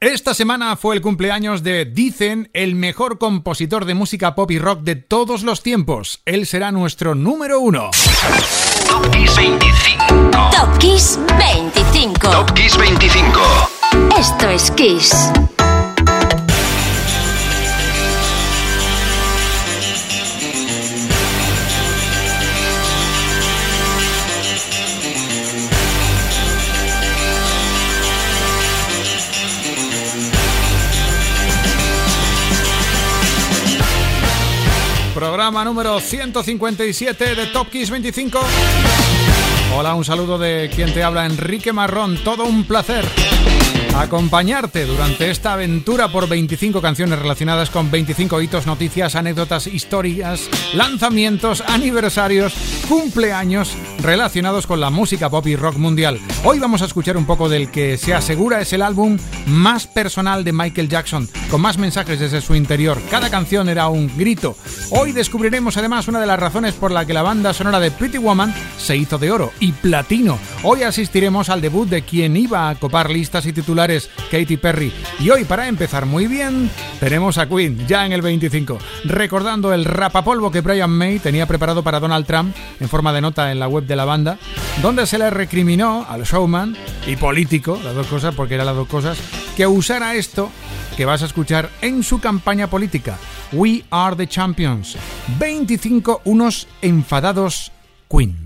Esta semana fue el cumpleaños de Dicen, el mejor compositor de música pop y rock de todos los tiempos. Él será nuestro número uno. Top Kiss 25. Top Kiss 25. Top Kiss 25. Esto es Kiss. Programa número 157 de Top Kiss 25. Hola, un saludo de quien te habla, Enrique Marrón. Todo un placer acompañarte durante esta aventura por 25 canciones relacionadas con 25 hitos, noticias, anécdotas, historias, lanzamientos, aniversarios, cumpleaños relacionados con la música pop y rock mundial. Hoy vamos a escuchar un poco del que se asegura es el álbum más personal de Michael Jackson, con más mensajes desde su interior. Cada canción era un grito. Hoy descubriremos además una de las razones por la que la banda sonora de Pretty Woman se hizo de oro y platino. Hoy asistiremos al debut de quien iba a copar listas y titulares Katy Perry. Y hoy, para empezar muy bien, tenemos a Queen, ya en el 25, recordando el rapapolvo que Brian May tenía preparado para Donald Trump en forma de nota en la web de la banda, donde se le recriminó al showman y político, las dos cosas, porque eran las dos cosas, que usara esto que vas a escuchar en su campaña política. We are the champions. 25 unos enfadados Queen.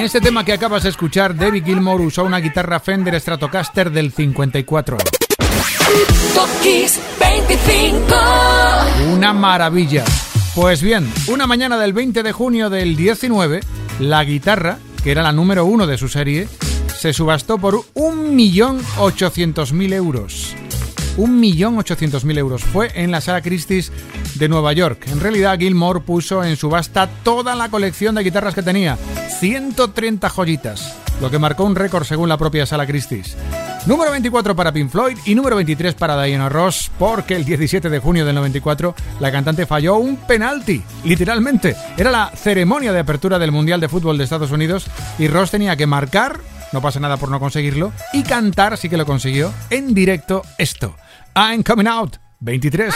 En este tema que acabas de escuchar, David Gilmour usó una guitarra Fender Stratocaster del 54. Una maravilla. Pues bien, una mañana del 20 de junio del 19, la guitarra, que era la número uno de su serie, se subastó por 1.800.000 euros. 1.800.000 euros. Fue en la sala Christie's de Nueva York. En realidad, Gilmore puso en subasta toda la colección de guitarras que tenía. 130 joyitas, lo que marcó un récord según la propia Sala Christie's. Número 24 para Pink Floyd y número 23 para Diana Ross, porque el 17 de junio del 94 la cantante falló un penalti, literalmente. Era la ceremonia de apertura del Mundial de Fútbol de Estados Unidos y Ross tenía que marcar, no pasa nada por no conseguirlo, y cantar, sí que lo consiguió, en directo esto. I'm coming out, 23.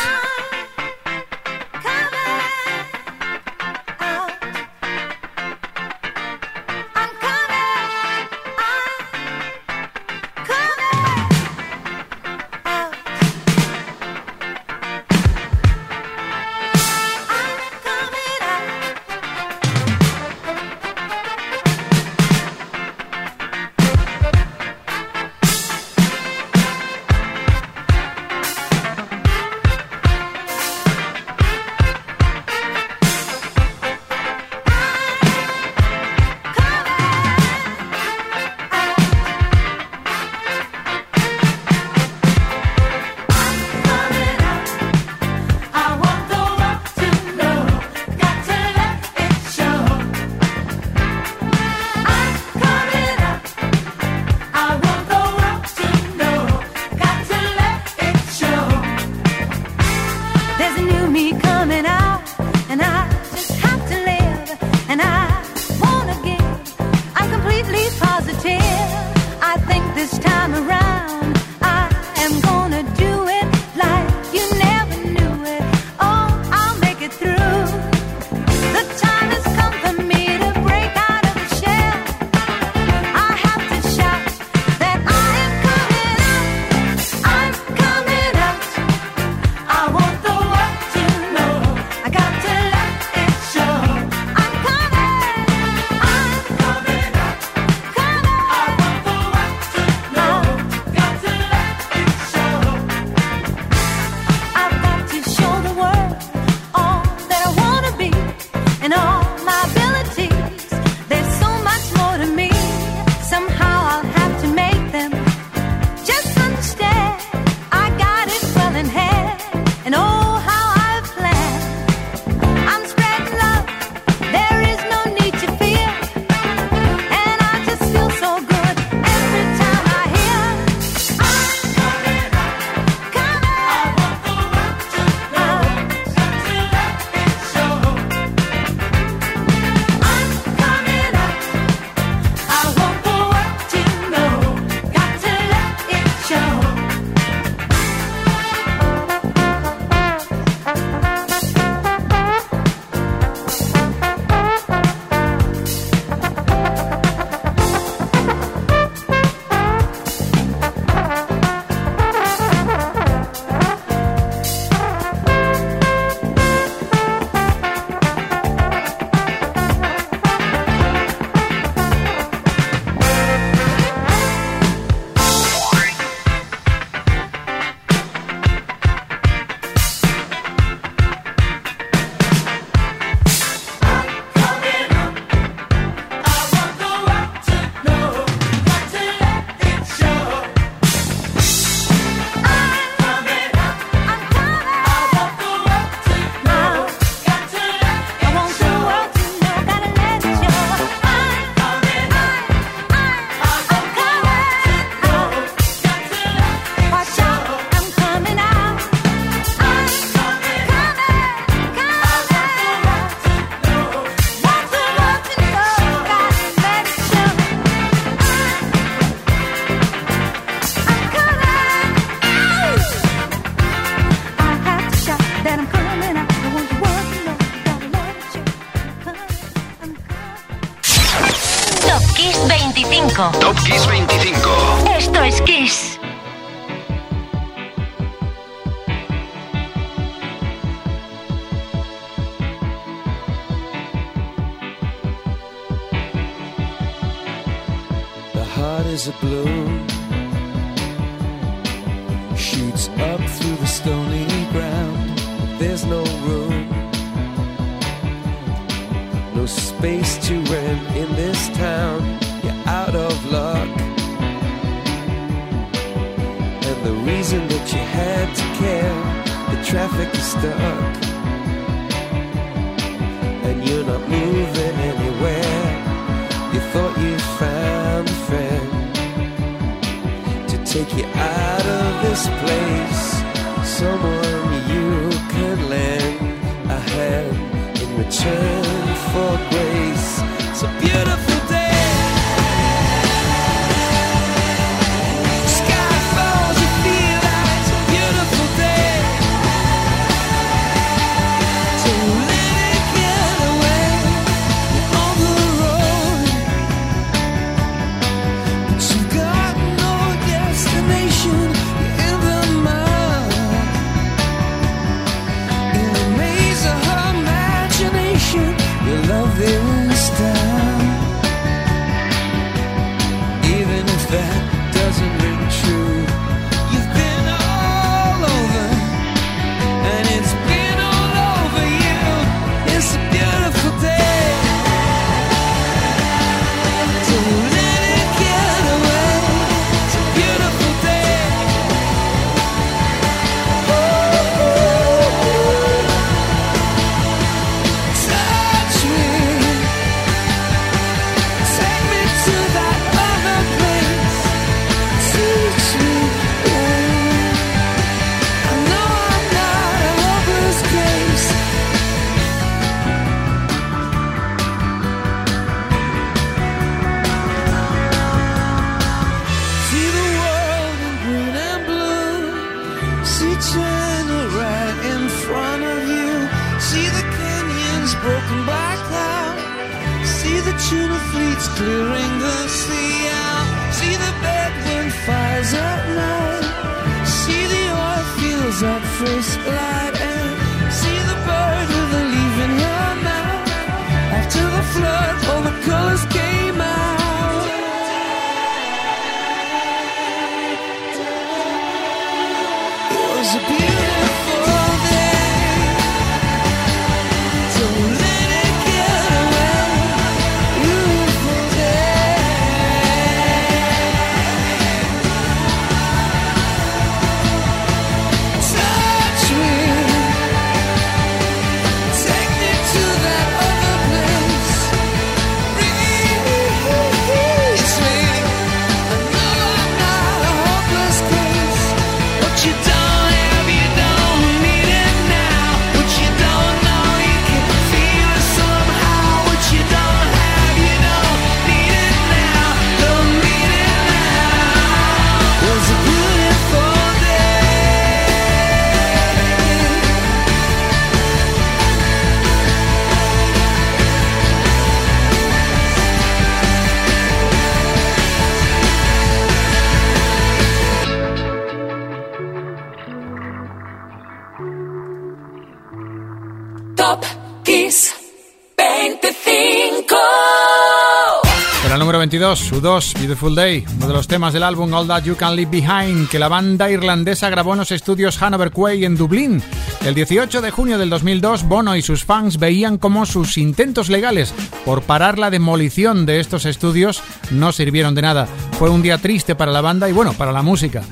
su 2, Beautiful Day, uno de los temas del álbum All That You Can Leave Behind, que la banda irlandesa grabó en los estudios Hanover Quay en Dublín. El 18 de junio del 2002, Bono y sus fans veían cómo sus intentos legales por parar la demolición de estos estudios no sirvieron de nada. Fue un día triste para la banda y bueno, para la música.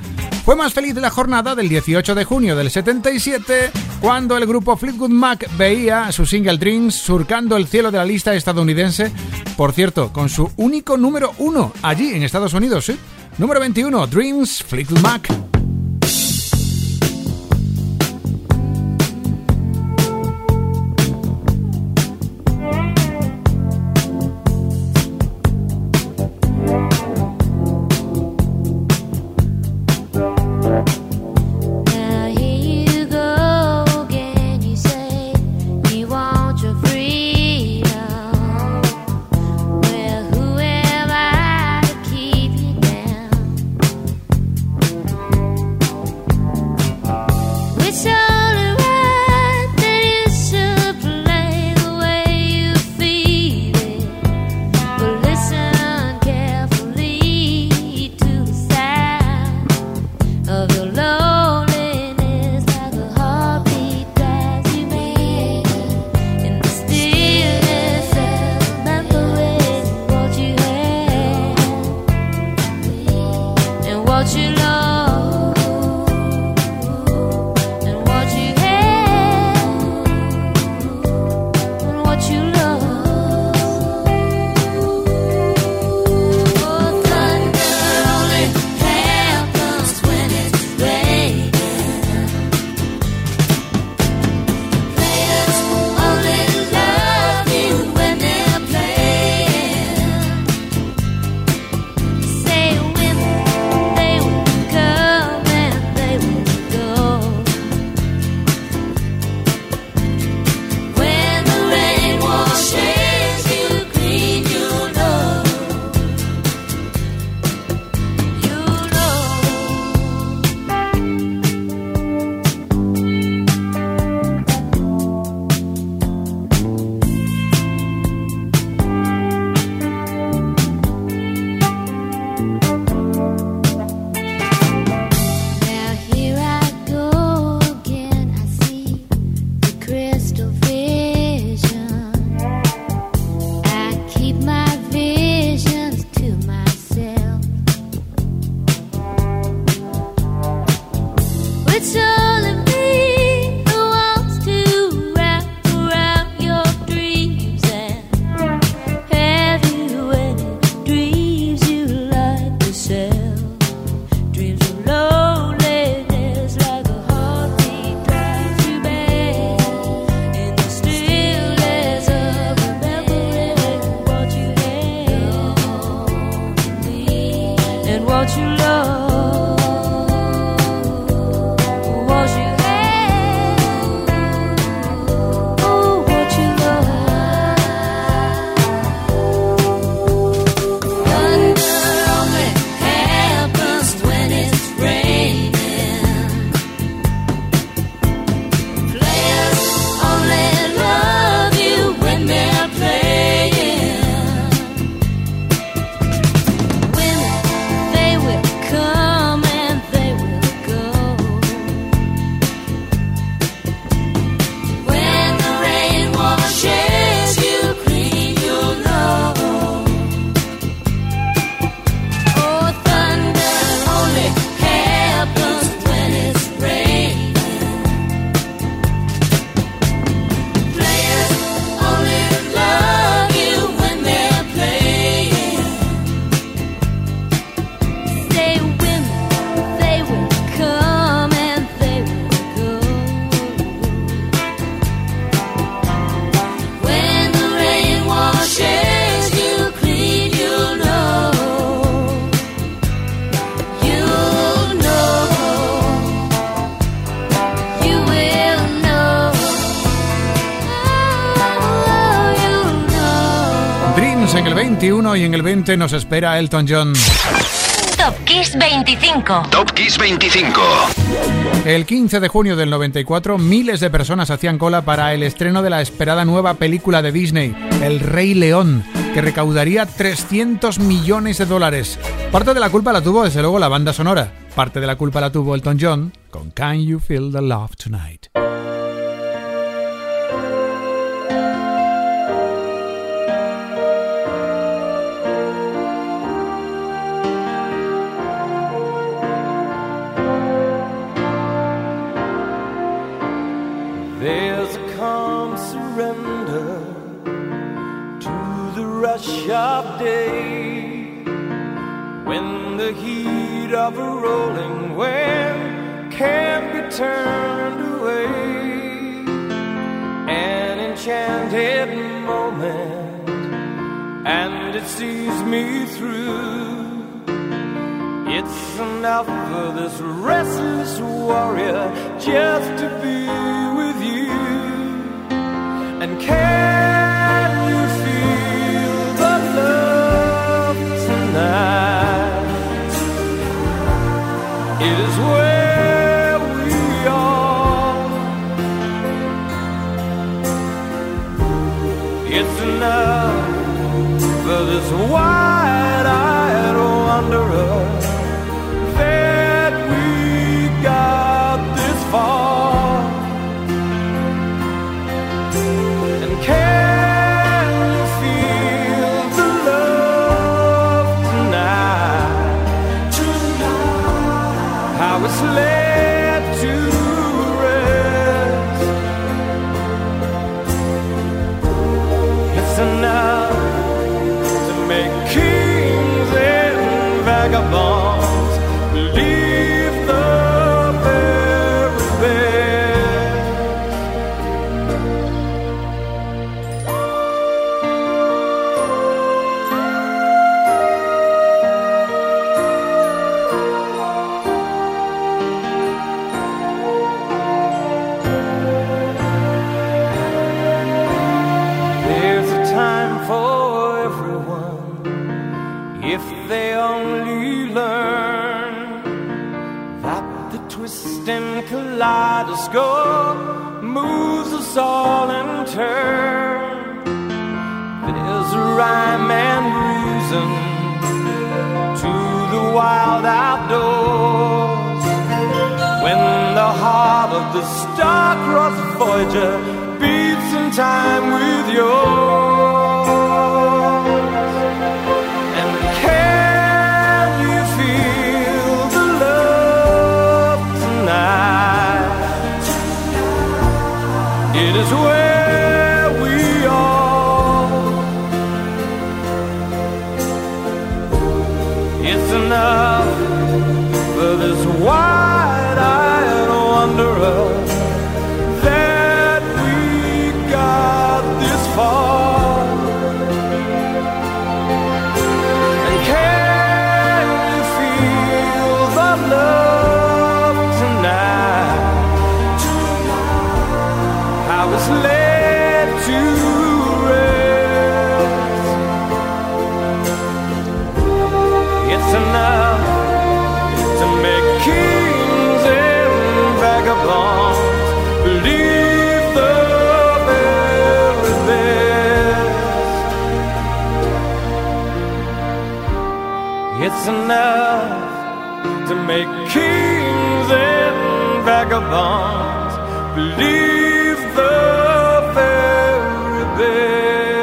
Fue más feliz la jornada del 18 de junio del 77, cuando el grupo Fleetwood Mac veía su single Dreams surcando el cielo de la lista estadounidense, por cierto, con su único número uno allí en Estados Unidos, ¿sí? Número 21, Dreams, Fleetwood Mac. 21 y en el 20 nos espera Elton John. Top Kiss 25. Top Kiss 25. El 15 de junio del 94, miles de personas hacían cola para el estreno de la esperada nueva película de Disney, El Rey León, que recaudaría 300 millones de dólares. Parte de la culpa la tuvo, desde luego, la banda sonora. Parte de la culpa la tuvo Elton John con Can You Feel the Love Tonight. Day when the heat of a rolling wave can't be turned away. An enchanted moment, and it sees me through. It's enough for this restless warrior just to be with you. And can where we are. It's enough for this wide-eyed us all in turn. There's a rhyme and reason to the wild outdoors when the heart of the star-crossed Voyager beats in time with yours. It's enough to make kings and vagabonds believe the very best.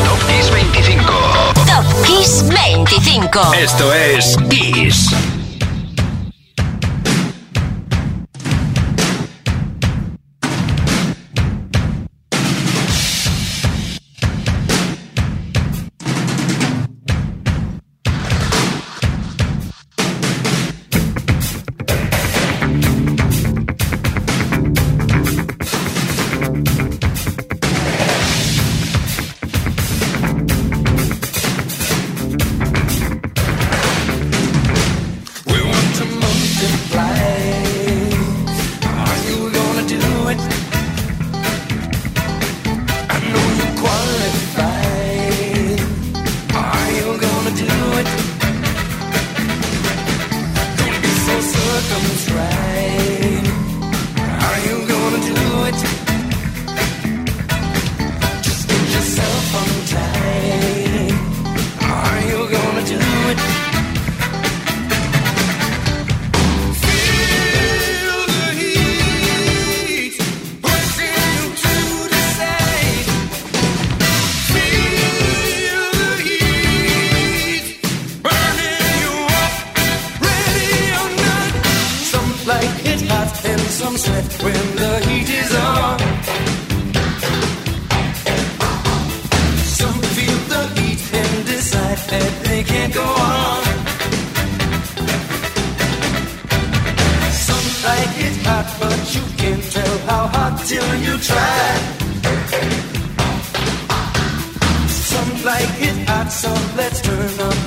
Top Kiss 25. Top Kiss 25. Esto es Kiss. Turn up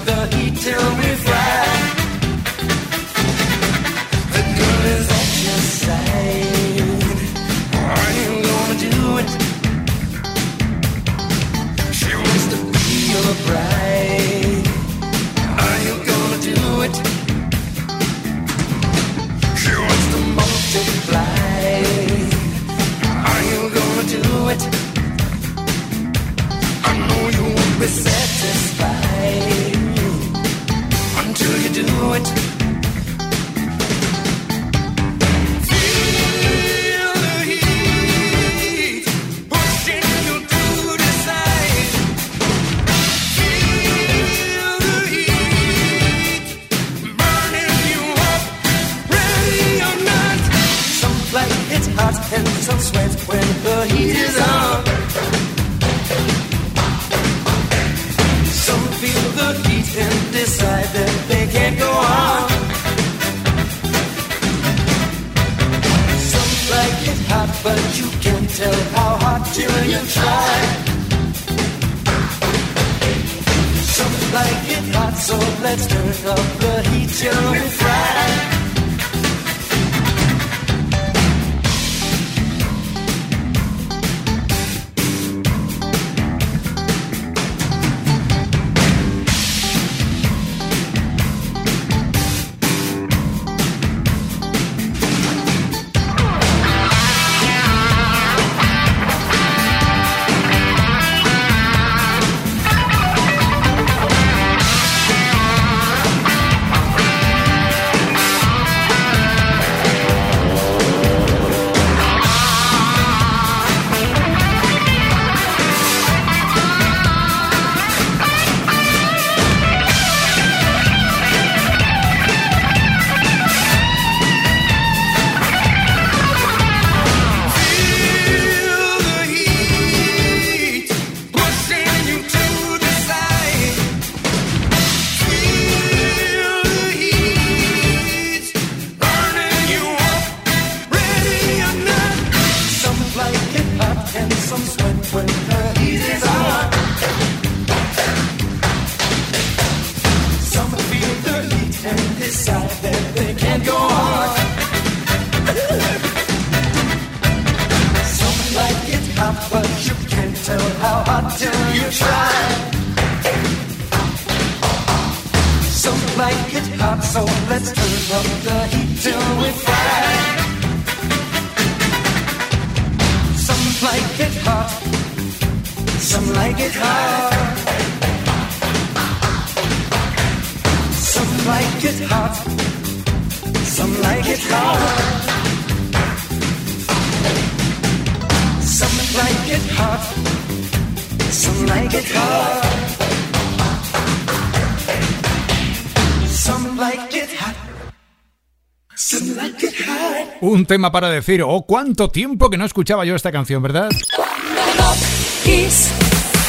Un tema para decir, oh, cuánto tiempo que no escuchaba yo esta canción, ¿verdad? Top Kiss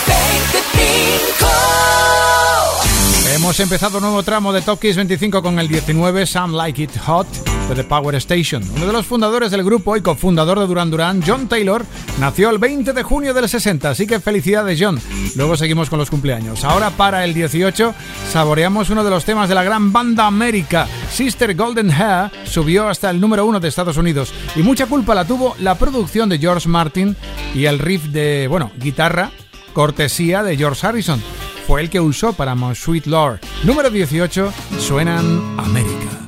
25. Hemos empezado un nuevo tramo de Top Kiss 25 con el 19 Some Like It Hot de The Power Station. Uno de los fundadores del grupo y cofundador de Duran Duran, John Taylor, nació el 20 de junio del 60, así que felicidades John. Luego seguimos con los cumpleaños. Ahora para el 18 saboreamos uno de los temas de la gran banda América. Sister Golden Hair subió hasta el número uno de Estados Unidos y mucha culpa la tuvo la producción de George Martin y el riff de, bueno, guitarra cortesía de George Harrison. Fue el que usó para My Sweet Lord. Número 18, suenan América.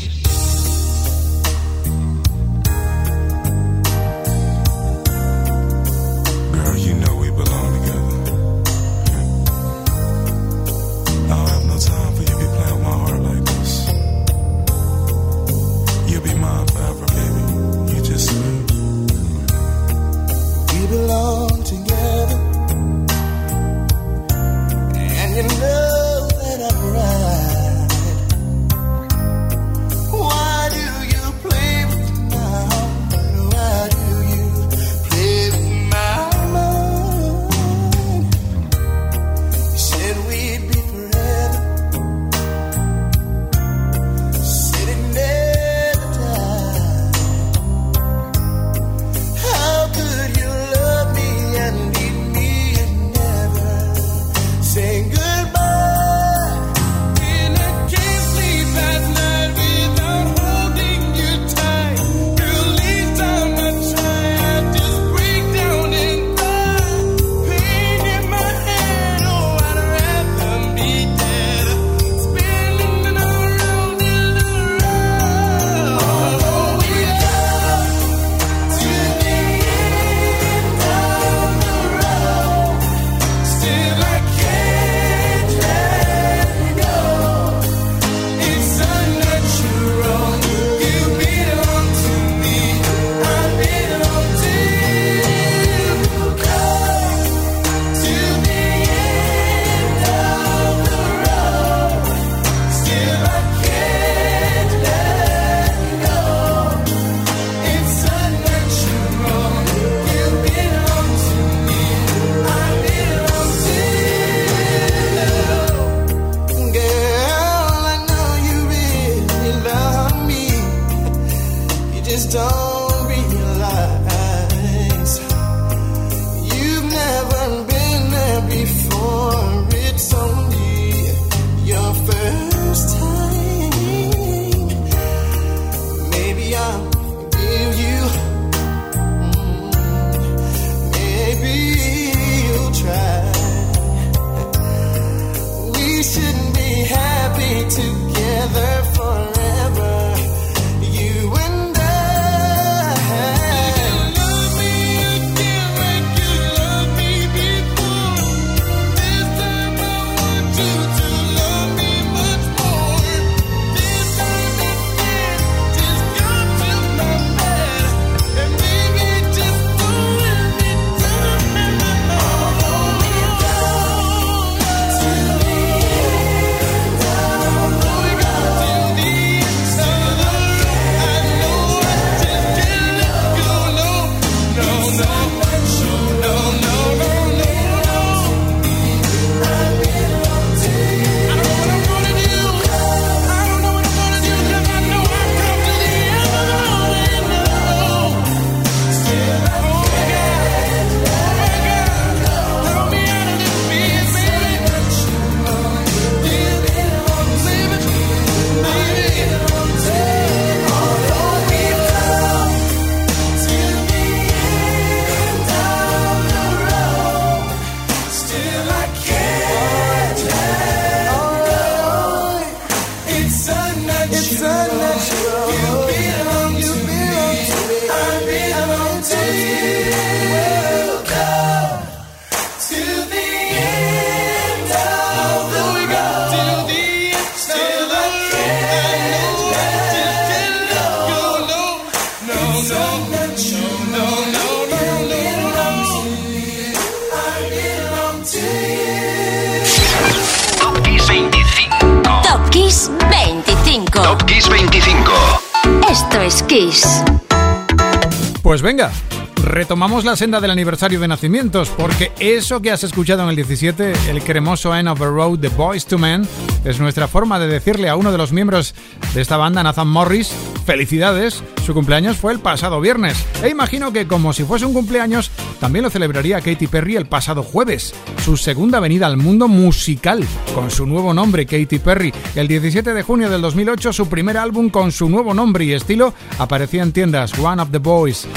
Retomamos la senda del aniversario de nacimientos, porque eso que has escuchado en el 17, el cremoso End of the Road de Boys to Men, es nuestra forma de decirle a uno de los miembros de esta banda, Nathan Morris, felicidades. Su cumpleaños fue el pasado viernes e imagino que como si fuese un cumpleaños, también lo celebraría Katy Perry el pasado jueves, su segunda venida al mundo musical con su nuevo nombre Katy Perry. El 17 de junio del 2008 su primer álbum con su nuevo nombre y estilo aparecía en tiendas One of the Boys.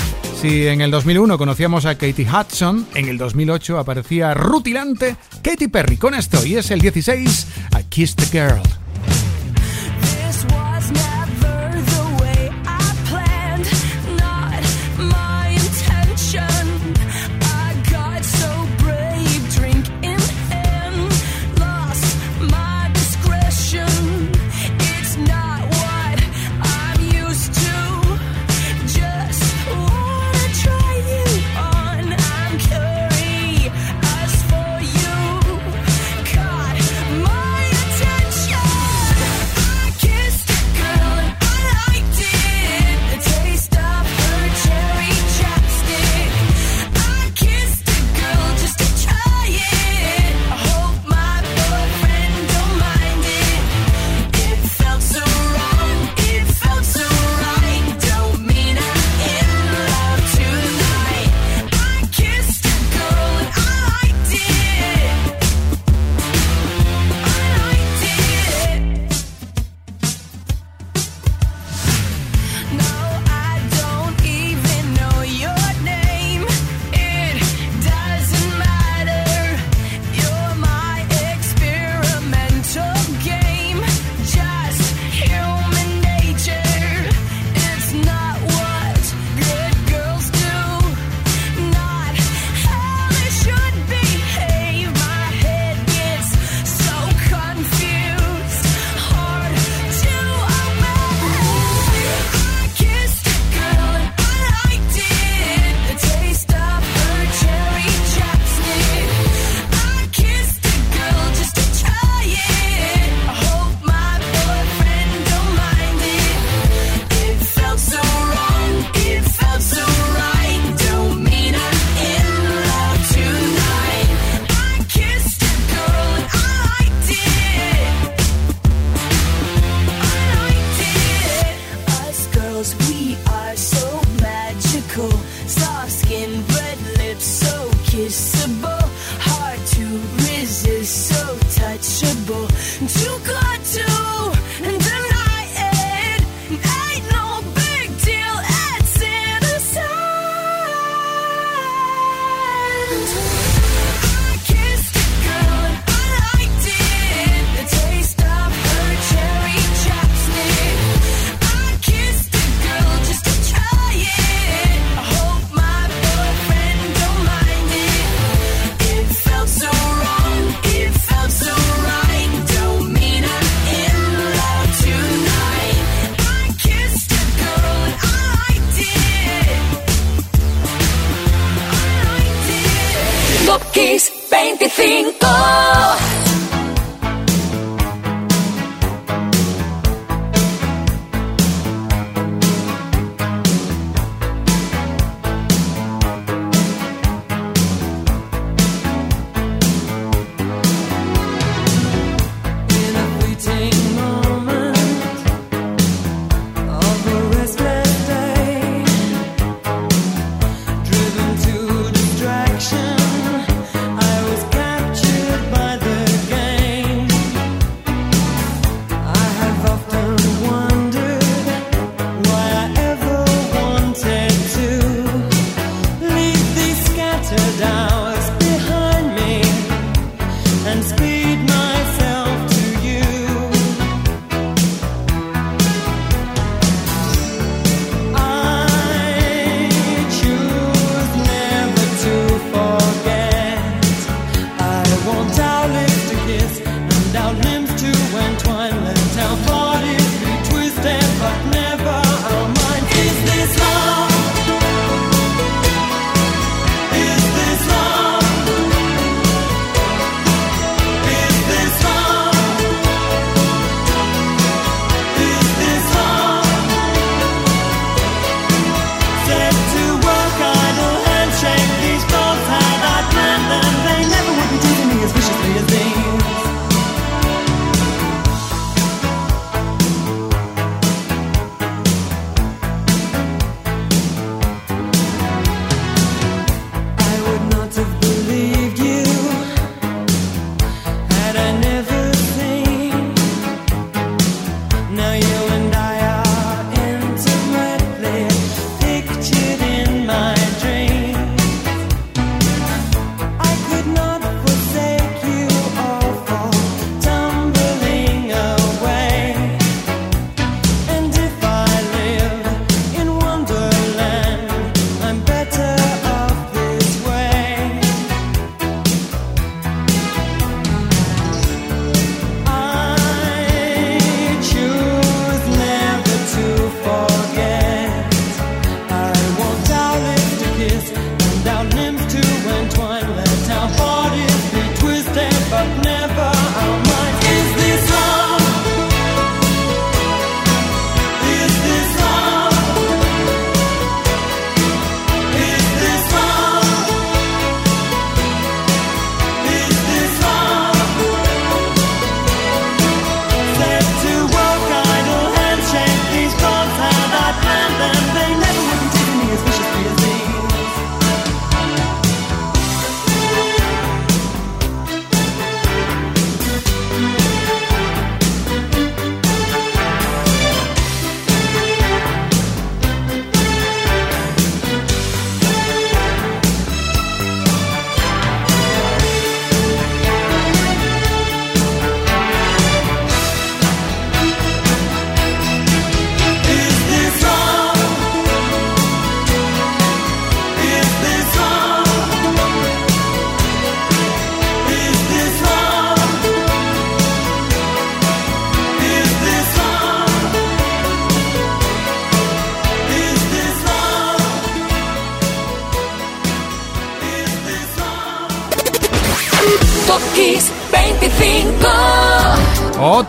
Si en el 2001 conocíamos a Katie Hudson, en el 2008 aparecía rutilante Katy Perry con esto y es el 16 a Kiss the Girl.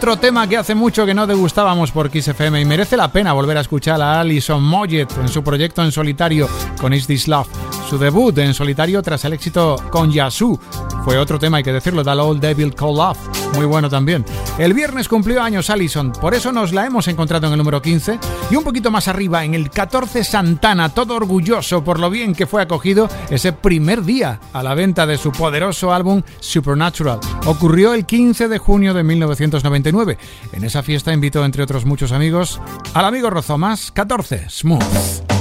otro tema que hace mucho que no degustábamos por Kiss FM y merece la pena volver a escuchar a Alison Moyet en su proyecto en solitario con Is This Love. Su debut en solitario tras el éxito con Yasu fue otro tema, hay que decirlo, The Old Devil Call Off, muy bueno también. El viernes cumplió años Allison, por eso nos la hemos encontrado en el número 15 y un poquito más arriba, en el 14 Santana, todo orgulloso por lo bien que fue acogido ese primer día a la venta de su poderoso álbum Supernatural. Ocurrió el 15 de junio de 1999. En esa fiesta invitó, entre otros muchos amigos, al amigo Rozomas, 14, Smooth.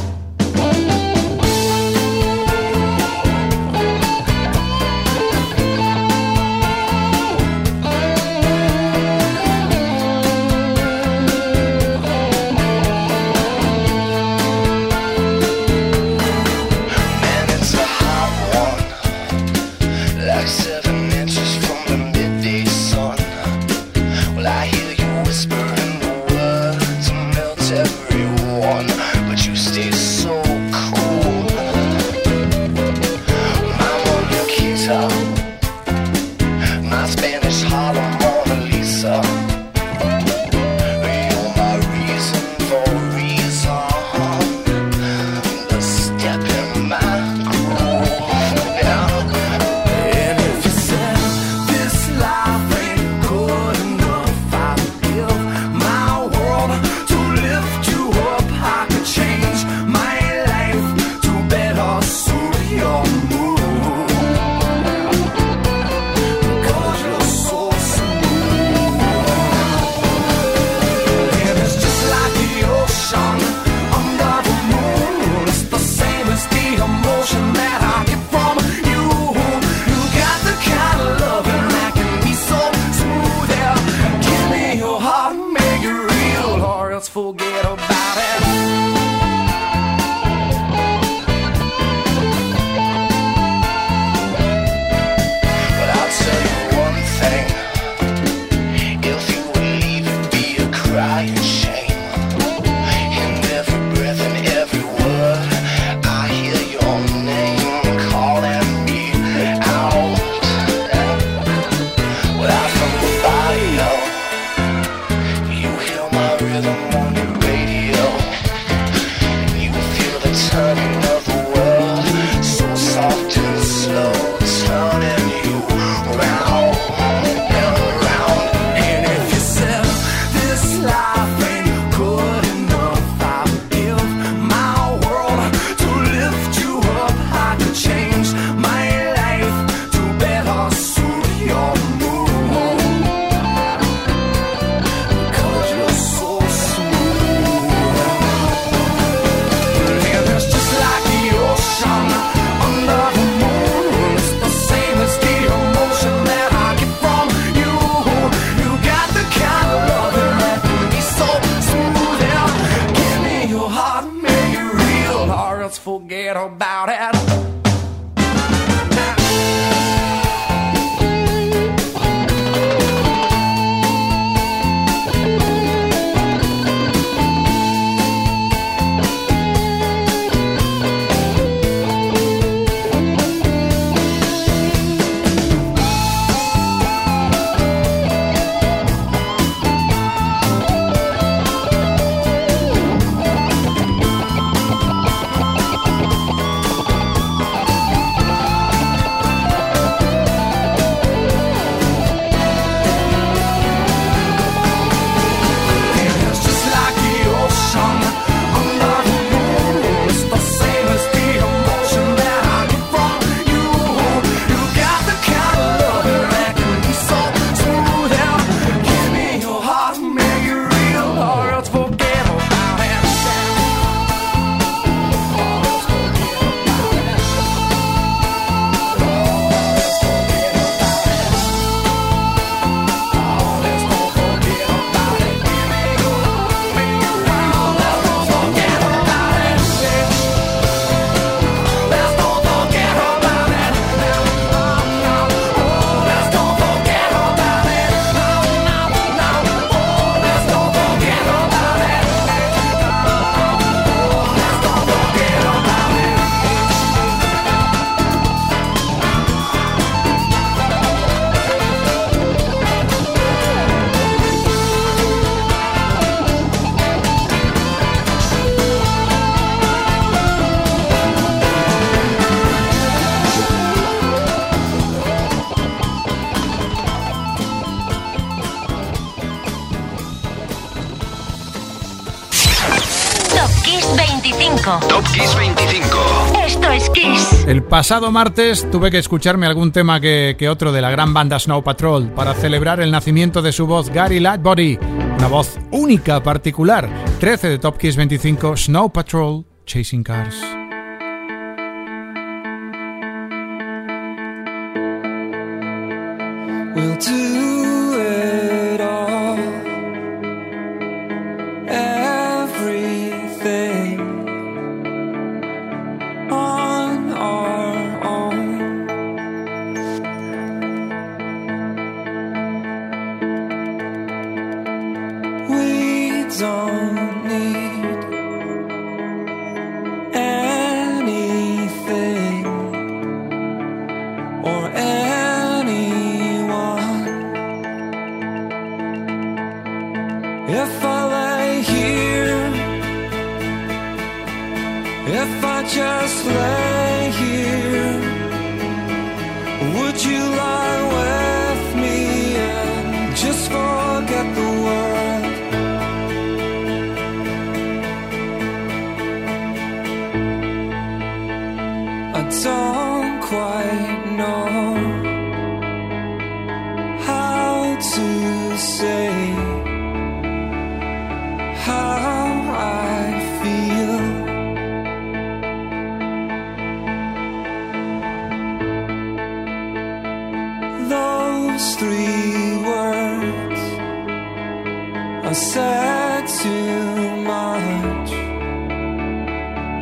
25. Top Kiss 25. Esto es Kiss. El pasado martes tuve que escucharme algún tema que, que otro de la gran banda Snow Patrol para celebrar el nacimiento de su voz Gary Lightbody. Una voz única, particular. 13 de Top Kiss 25, Snow Patrol, Chasing Cars.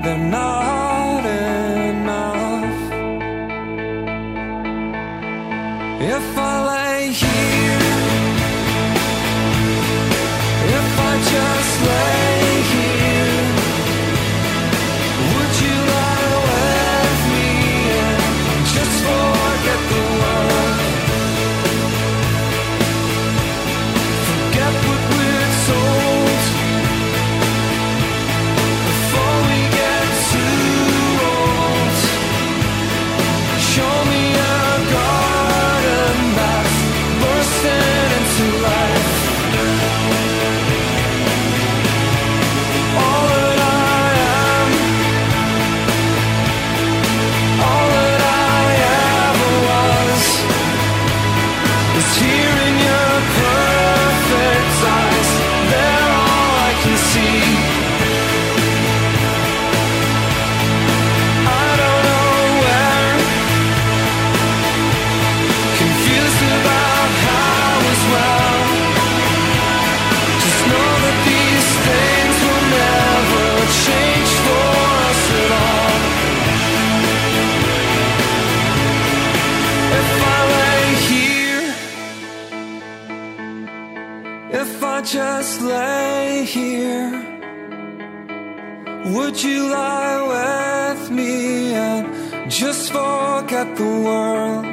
the night. at the world